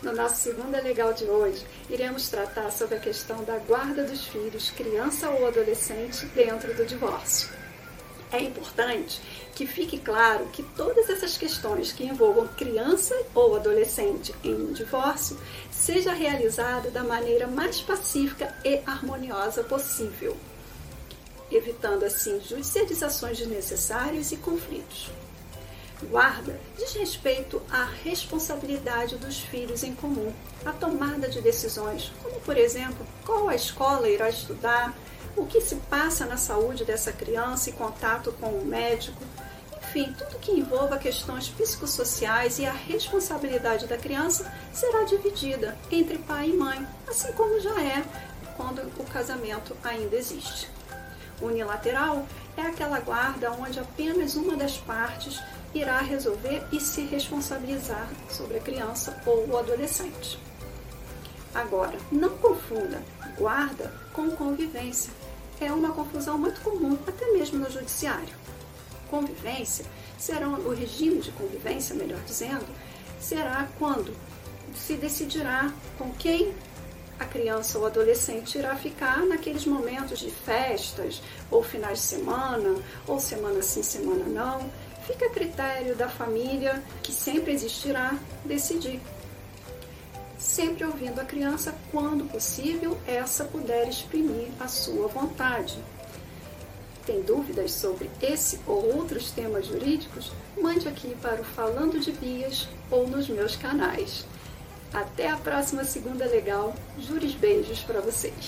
No nosso Segunda Legal de hoje, iremos tratar sobre a questão da guarda dos filhos, criança ou adolescente, dentro do divórcio. É importante que fique claro que todas essas questões que envolvam criança ou adolescente em um divórcio seja realizada da maneira mais pacífica e harmoniosa possível, evitando assim judicializações desnecessárias e conflitos. Guarda diz respeito à responsabilidade dos filhos em comum, a tomada de decisões, como por exemplo, qual a escola irá estudar, o que se passa na saúde dessa criança e contato com o médico, enfim, tudo que envolva questões psicossociais e a responsabilidade da criança será dividida entre pai e mãe, assim como já é quando o casamento ainda existe. Unilateral é aquela guarda onde apenas uma das partes irá resolver e se responsabilizar sobre a criança ou o adolescente. Agora, não confunda guarda com convivência. É uma confusão muito comum, até mesmo no judiciário. Convivência será o regime de convivência, melhor dizendo, será quando se decidirá com quem a criança ou adolescente irá ficar naqueles momentos de festas, ou finais de semana, ou semana sim, semana não. Fica a critério da família, que sempre existirá, decidir. Sempre ouvindo a criança quando possível essa puder exprimir a sua vontade. Tem dúvidas sobre esse ou outros temas jurídicos? Mande aqui para o Falando de Bias ou nos meus canais. Até a próxima segunda legal. Juros beijos para vocês.